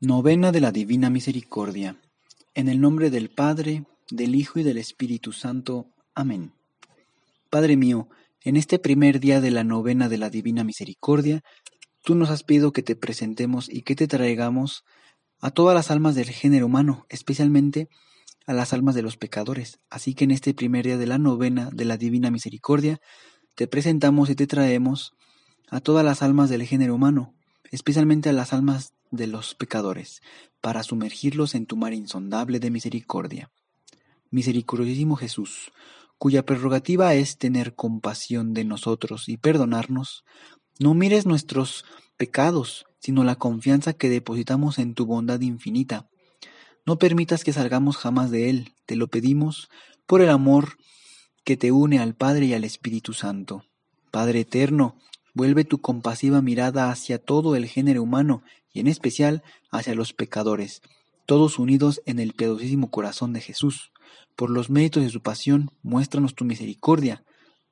Novena de la Divina Misericordia. En el nombre del Padre, del Hijo y del Espíritu Santo. Amén. Padre mío, en este primer día de la novena de la Divina Misericordia, tú nos has pedido que te presentemos y que te traigamos a todas las almas del género humano, especialmente a las almas de los pecadores. Así que en este primer día de la novena de la Divina Misericordia, te presentamos y te traemos a todas las almas del género humano, especialmente a las almas de los pecadores, para sumergirlos en tu mar insondable de misericordia. Misericordiosísimo Jesús, cuya prerrogativa es tener compasión de nosotros y perdonarnos, no mires nuestros pecados, sino la confianza que depositamos en tu bondad infinita. No permitas que salgamos jamás de él, te lo pedimos por el amor que te une al Padre y al Espíritu Santo. Padre eterno, vuelve tu compasiva mirada hacia todo el género humano y en especial hacia los pecadores, todos unidos en el piadosísimo corazón de Jesús. Por los méritos de su pasión, muéstranos tu misericordia,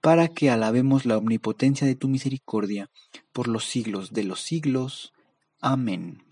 para que alabemos la omnipotencia de tu misericordia por los siglos de los siglos. Amén.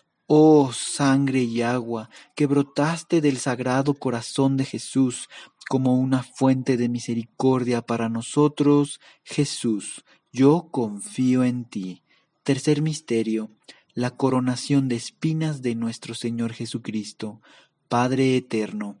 Oh sangre y agua que brotaste del sagrado corazón de Jesús como una fuente de misericordia para nosotros, Jesús, yo confío en ti. Tercer misterio, la coronación de espinas de nuestro Señor Jesucristo. Padre eterno,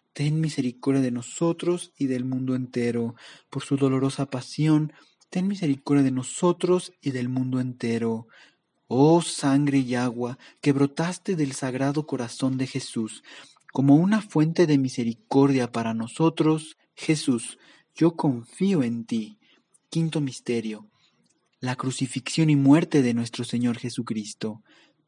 ten misericordia de nosotros y del mundo entero. Por su dolorosa pasión, ten misericordia de nosotros y del mundo entero. Oh sangre y agua que brotaste del sagrado corazón de Jesús, como una fuente de misericordia para nosotros, Jesús, yo confío en ti. Quinto misterio. La crucifixión y muerte de nuestro Señor Jesucristo.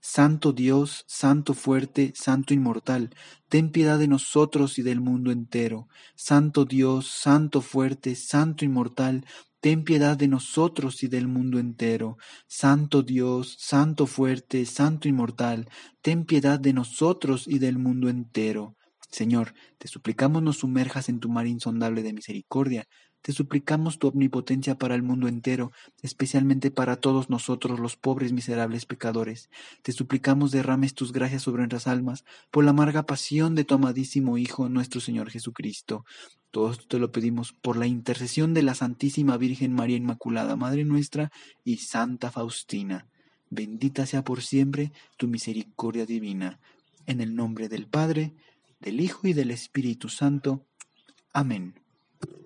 Santo Dios, Santo fuerte, Santo inmortal, ten piedad de nosotros y del mundo entero. Santo Dios, Santo fuerte, Santo inmortal, ten piedad de nosotros y del mundo entero. Santo Dios, Santo fuerte, Santo inmortal, ten piedad de nosotros y del mundo entero. Señor, te suplicamos nos sumerjas en tu mar insondable de misericordia. Te suplicamos tu omnipotencia para el mundo entero, especialmente para todos nosotros los pobres miserables pecadores. Te suplicamos derrames tus gracias sobre nuestras almas por la amarga pasión de tu amadísimo Hijo, nuestro Señor Jesucristo. Todo esto te lo pedimos por la intercesión de la Santísima Virgen María Inmaculada, Madre nuestra, y Santa Faustina. Bendita sea por siempre tu misericordia divina. En el nombre del Padre, del Hijo y del Espíritu Santo. Amén.